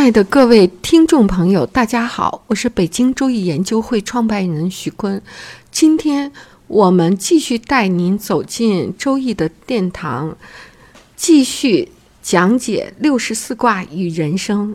亲爱的各位听众朋友，大家好，我是北京周易研究会创办人徐坤。今天我们继续带您走进周易的殿堂，继续讲解六十四卦与人生。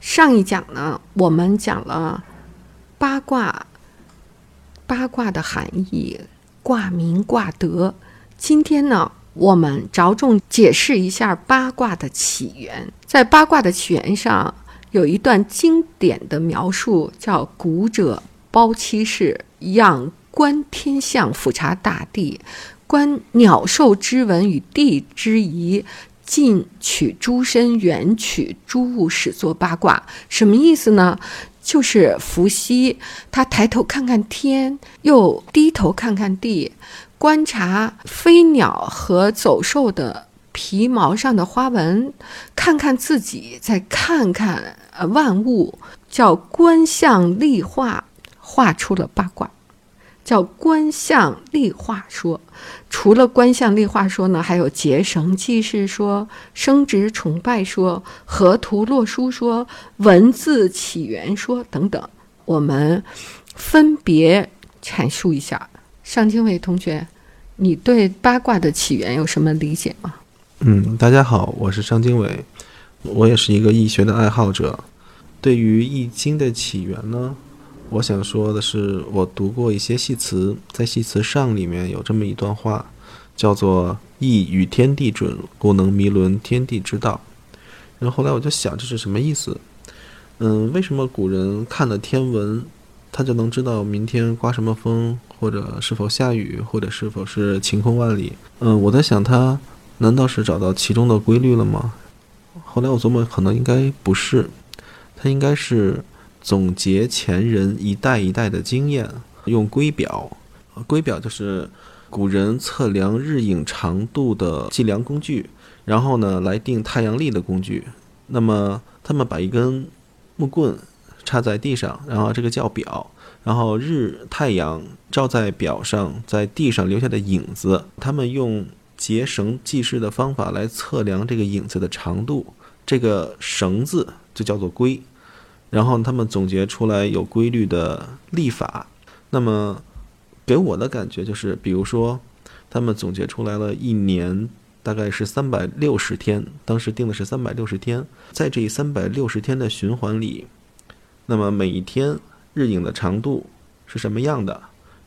上一讲呢，我们讲了八卦，八卦的含义，卦名、卦德。今天呢？我们着重解释一下八卦的起源。在八卦的起源上，有一段经典的描述，叫“古者包七世，仰观天象，俯察大地，观鸟兽之文与地之宜，近取诸身，远取诸物，始作八卦。”什么意思呢？就是伏羲他抬头看看天，又低头看看地。观察飞鸟和走兽的皮毛上的花纹，看看自己，再看看呃万物，叫观象立化，画出了八卦，叫观象立化说。除了观象立化说呢，还有结绳记事说、生殖崇拜说、河图洛书说、文字起源说等等。我们分别阐述一下。尚经纬同学，你对八卦的起源有什么理解吗？嗯，大家好，我是尚经纬，我也是一个易学的爱好者。对于易经的起源呢，我想说的是，我读过一些戏词，在戏词上里面有这么一段话，叫做“易与天地准，故能弥伦天地之道”。然后后来我就想，这是什么意思？嗯，为什么古人看了天文？他就能知道明天刮什么风，或者是否下雨，或者是否是晴空万里。嗯，我在想，他难道是找到其中的规律了吗？后来我琢磨，可能应该不是，他应该是总结前人一代一代的经验，用龟表。龟表就是古人测量日影长度的计量工具，然后呢来定太阳历的工具。那么他们把一根木棍。插在地上，然后这个叫表，然后日太阳照在表上，在地上留下的影子，他们用结绳记事的方法来测量这个影子的长度，这个绳子就叫做规，然后他们总结出来有规律的历法。那么给我的感觉就是，比如说他们总结出来了一年大概是三百六十天，当时定的是三百六十天，在这三百六十天的循环里。那么每一天日影的长度是什么样的？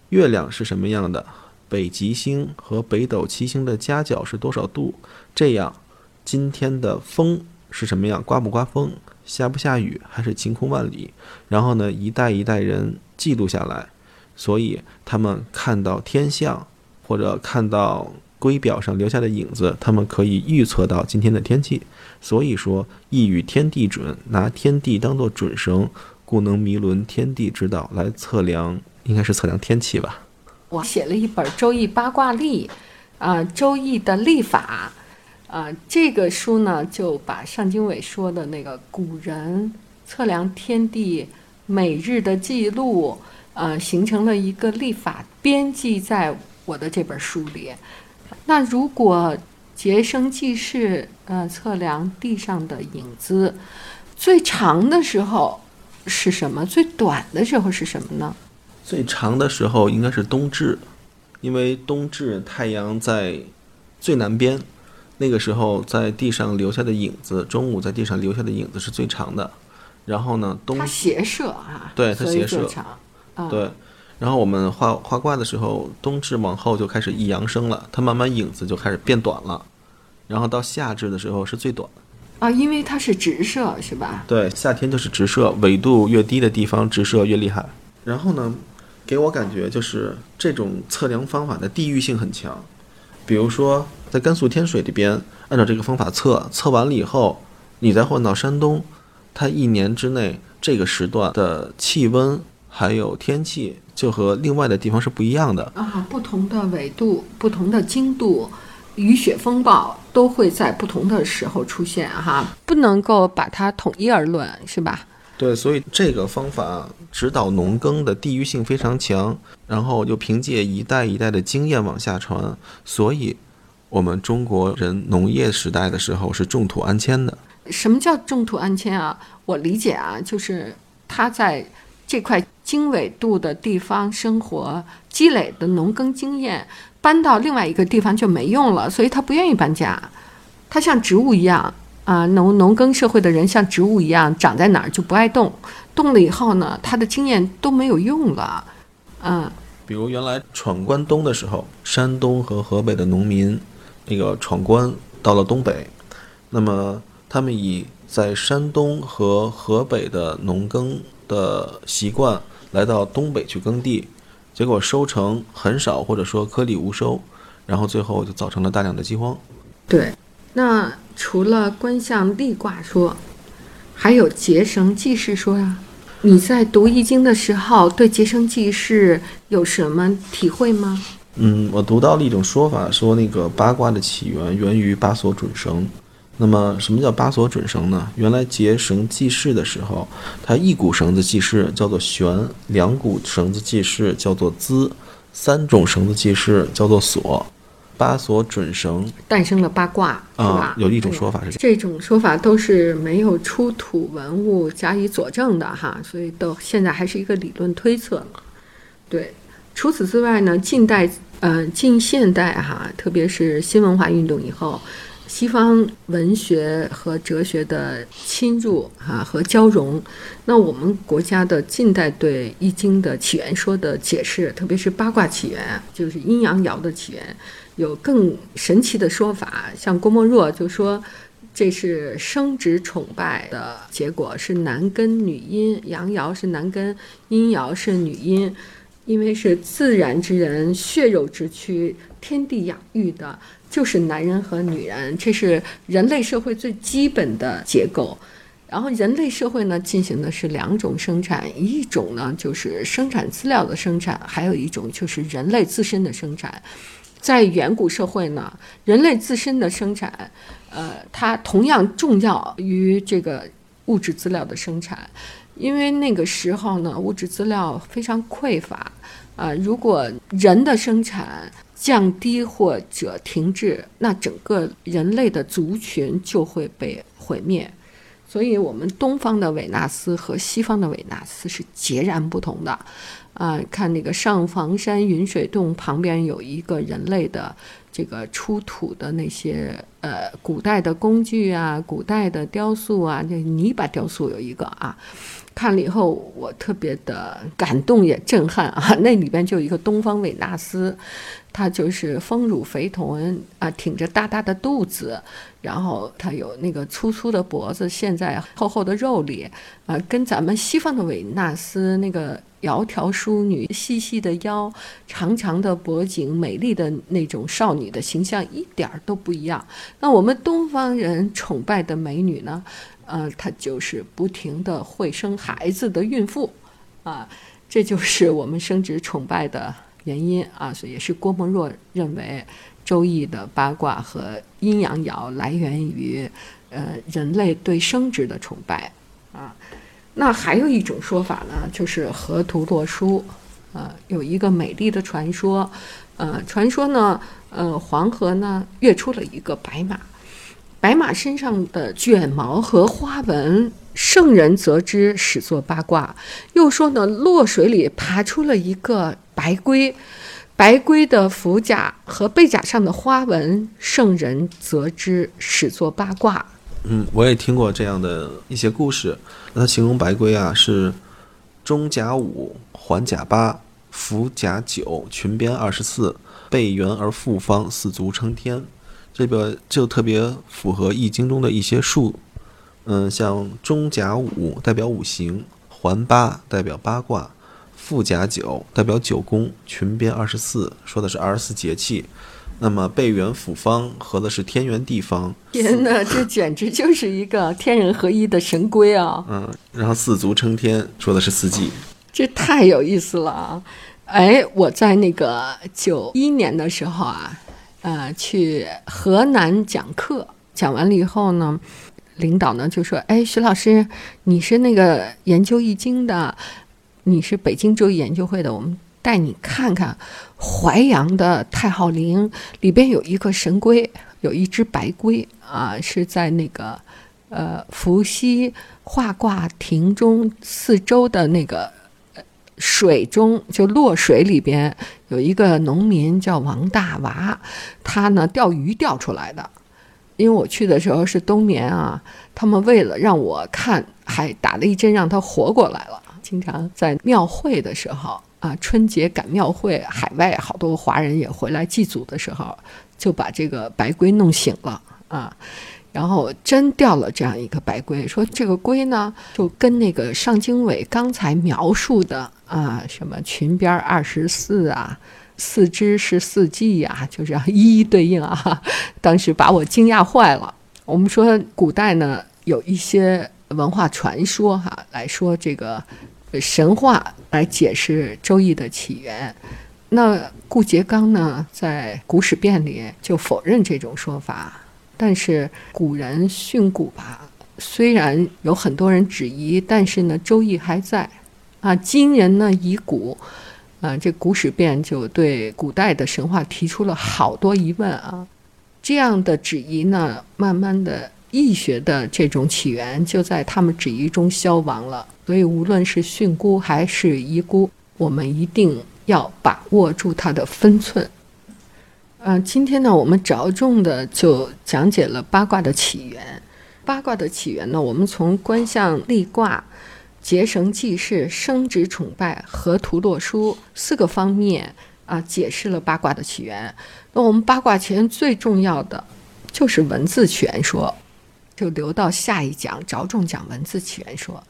月亮是什么样的？北极星和北斗七星的夹角是多少度？这样，今天的风是什么样？刮不刮风？下不下雨？还是晴空万里？然后呢，一代一代人记录下来，所以他们看到天象或者看到龟表上留下的影子，他们可以预测到今天的天气。所以说，一语天地准，拿天地当做准绳。故能迷伦天地之道来测量，应该是测量天气吧。我写了一本《周易八卦历》，啊，《周易的历法》，啊，这个书呢就把尚经纬说的那个古人测量天地每日的记录，呃，形成了一个历法，编辑在我的这本书里。那如果结绳记事，呃，测量地上的影子，最长的时候。是什么？最短的时候是什么呢？最长的时候应该是冬至，因为冬至太阳在最南边，那个时候在地上留下的影子，中午在地上留下的影子是最长的。然后呢，冬它斜射啊，对，它斜射长，对。然后我们画画卦的时候，冬至往后就开始一阳生了，它慢慢影子就开始变短了。然后到夏至的时候是最短。啊，因为它是直射，是吧？对，夏天就是直射，纬度越低的地方直射越厉害。然后呢，给我感觉就是这种测量方法的地域性很强。比如说在甘肃天水这边，按照这个方法测，测完了以后，你再换到山东，它一年之内这个时段的气温还有天气就和另外的地方是不一样的。啊，不同的纬度、不同的经度，雨雪风暴都会在不同的时候出现哈，不能够把它统一而论，是吧？对，所以这个方法指导农耕的地域性非常强，然后又凭借一代一代的经验往下传，所以我们中国人农业时代的时候是种土安迁的。什么叫种土安迁啊？我理解啊，就是他在这块经纬度的地方生活积累的农耕经验，搬到另外一个地方就没用了，所以他不愿意搬家。他像植物一样啊，农农耕社会的人像植物一样长在哪儿就不爱动，动了以后呢，他的经验都没有用了，嗯。比如原来闯关东的时候，山东和河北的农民那个闯关到了东北，那么他们以在山东和河北的农耕的习惯来到东北去耕地，结果收成很少，或者说颗粒无收，然后最后就造成了大量的饥荒。对，那除了观象立卦说，还有结绳记事说呀、你在读易经的时候，对结绳记事有什么体会吗？嗯，我读到了一种说法，说那个八卦的起源源于八索准绳。那么，什么叫八索准绳呢？原来结绳记事的时候，它一股绳子记事叫做悬，两股绳子记事叫做资，三种绳子记事叫做索。八索准绳诞生了八卦，是吧啊？，有一种说法是这样。这种说法都是没有出土文物加以佐证的哈，所以到现在还是一个理论推测。对，除此之外呢，近代呃近现代哈，特别是新文化运动以后，西方文学和哲学的侵入啊和交融，那我们国家的近代对《易经》的起源说的解释，特别是八卦起源，就是阴阳爻的起源，有更神奇的说法。像郭沫若就说，这是生殖崇拜的结果，是男根女阴，阳爻是男根，阴爻是女阴。因为是自然之人，血肉之躯，天地养育的，就是男人和女人，这是人类社会最基本的结构。然后人类社会呢，进行的是两种生产，一种呢就是生产资料的生产，还有一种就是人类自身的生产。在远古社会呢，人类自身的生产，呃，它同样重要于这个物质资料的生产。因为那个时候呢，物质资料非常匮乏，啊、如果人的生产降低或者停滞，那整个人类的族群就会被毁灭。所以，我们东方的维纳斯和西方的维纳斯是截然不同的。啊、看那个上房山云水洞旁边有一个人类的这个出土的那些呃古代的工具啊，古代的雕塑啊，这泥巴雕塑有一个啊，看了以后我特别的感动也震撼啊！那里边就有一个东方维纳斯，他就是丰乳肥臀啊，挺着大大的肚子，然后他有那个粗粗的脖子，现在厚厚的肉里，啊，跟咱们西方的维纳斯那个窈窕淑女、细细的腰、长长的脖颈、美丽的那种少女的形象一点儿都不一样。那我们东方人崇拜的美女呢？呃，她就是不停的会生孩子的孕妇，啊，这就是我们生殖崇拜的原因啊，所以也是郭沫若认为《周易》的八卦和阴阳爻来源于呃人类对生殖的崇拜啊。那还有一种说法呢，就是河图洛书，呃，有一个美丽的传说，呃，传说呢，呃，黄河呢跃出了一个白马，白马身上的卷毛和花纹，圣人则知，始作八卦。又说呢，洛水里爬出了一个白龟，白龟的腹甲和背甲上的花纹，圣人则知，始作八卦。嗯，我也听过这样的一些故事。那它形容白龟啊是中甲五，环甲八，腹甲九，裙边二十四，背圆而复方，四足撑天。这个就特别符合《易经》中的一些数。嗯，像中甲五代表五行，环八代表八卦，复甲九代表九宫，群边二十四说的是二十四节气。那么背圆辅方合的是天圆地方，天哪，这简直就是一个天人合一的神龟啊！嗯，然后四足撑天说的是四季，这太有意思了啊！哎，我在那个九一年的时候啊，呃，去河南讲课，讲完了以后呢，领导呢就说：“哎，徐老师，你是那个研究易经的，你是北京周易研究会的，我们。”带你看看淮阳的太昊陵里边有一个神龟，有一只白龟啊，是在那个呃伏羲画卦亭中四周的那个水中，就落水里边有一个农民叫王大娃，他呢钓鱼钓出来的。因为我去的时候是冬眠啊，他们为了让我看，还打了一针让他活过来了。经常在庙会的时候。啊，春节赶庙会，海外好多华人也回来祭祖的时候，就把这个白龟弄醒了啊，然后真掉了这样一个白龟，说这个龟呢，就跟那个尚经纬刚才描述的啊，什么裙边二十四啊，四肢是四季呀，就这样一一对应啊，当时把我惊讶坏了。我们说古代呢，有一些文化传说哈，来说这个。神话来解释《周易》的起源，那顾颉刚呢，在《古史辨》里就否认这种说法。但是古人训诂吧，虽然有很多人质疑，但是呢，《周易》还在。啊，今人呢疑古，啊，这《古史辨》就对古代的神话提出了好多疑问啊。这样的质疑呢，慢慢的。易学的这种起源就在他们质疑中消亡了，所以无论是训诂还是遗孤，我们一定要把握住它的分寸。嗯，今天呢，我们着重的就讲解了八卦的起源。八卦的起源呢，我们从观象立卦、结绳记事、生殖崇拜、河图洛书四个方面啊，解释了八卦的起源。那我们八卦起源最重要的就是文字起源说。就留到下一讲，着重讲文字起源说。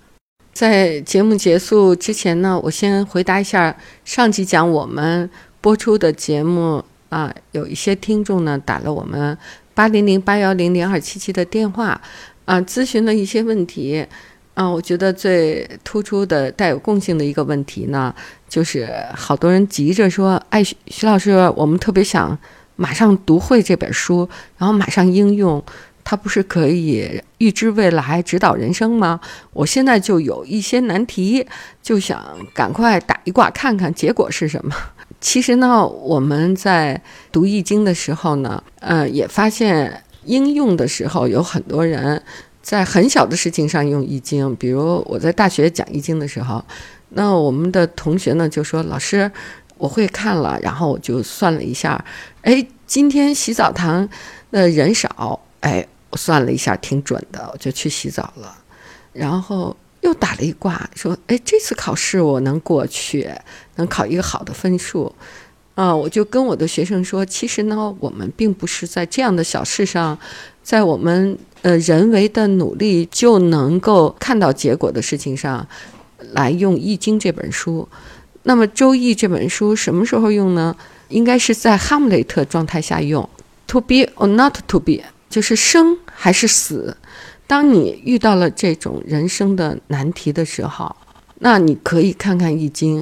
在节目结束之前呢，我先回答一下上集讲我们播出的节目啊，有一些听众呢打了我们八零零八幺零零二七七的电话啊，咨询了一些问题啊。我觉得最突出的、带有共性的一个问题呢，就是好多人急着说：“哎，徐徐老师，我们特别想马上读会这本书，然后马上应用。”它不是可以预知未来、指导人生吗？我现在就有一些难题，就想赶快打一卦看看结果是什么。其实呢，我们在读易经的时候呢，呃，也发现应用的时候有很多人在很小的事情上用易经。比如我在大学讲易经的时候，那我们的同学呢就说：“老师，我会看了，然后我就算了一下，哎，今天洗澡堂的人少，哎。”我算了一下，挺准的，我就去洗澡了。然后又打了一卦，说：“哎，这次考试我能过去，能考一个好的分数。”啊，我就跟我的学生说：“其实呢，我们并不是在这样的小事上，在我们呃人为的努力就能够看到结果的事情上，来用《易经》这本书。那么《周易》这本书什么时候用呢？应该是在哈姆雷特状态下用，to be or not to be。”就是生还是死？当你遇到了这种人生的难题的时候，那你可以看看《易经》。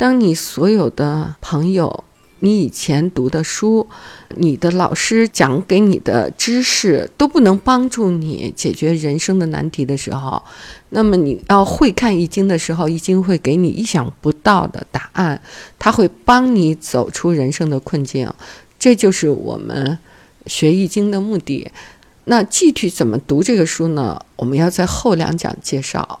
当你所有的朋友、你以前读的书、你的老师讲给你的知识都不能帮助你解决人生的难题的时候，那么你要会看《易经》的时候，《易经》会给你意想不到的答案，它会帮你走出人生的困境。这就是我们。学易经的目的，那具体怎么读这个书呢？我们要在后两讲介绍。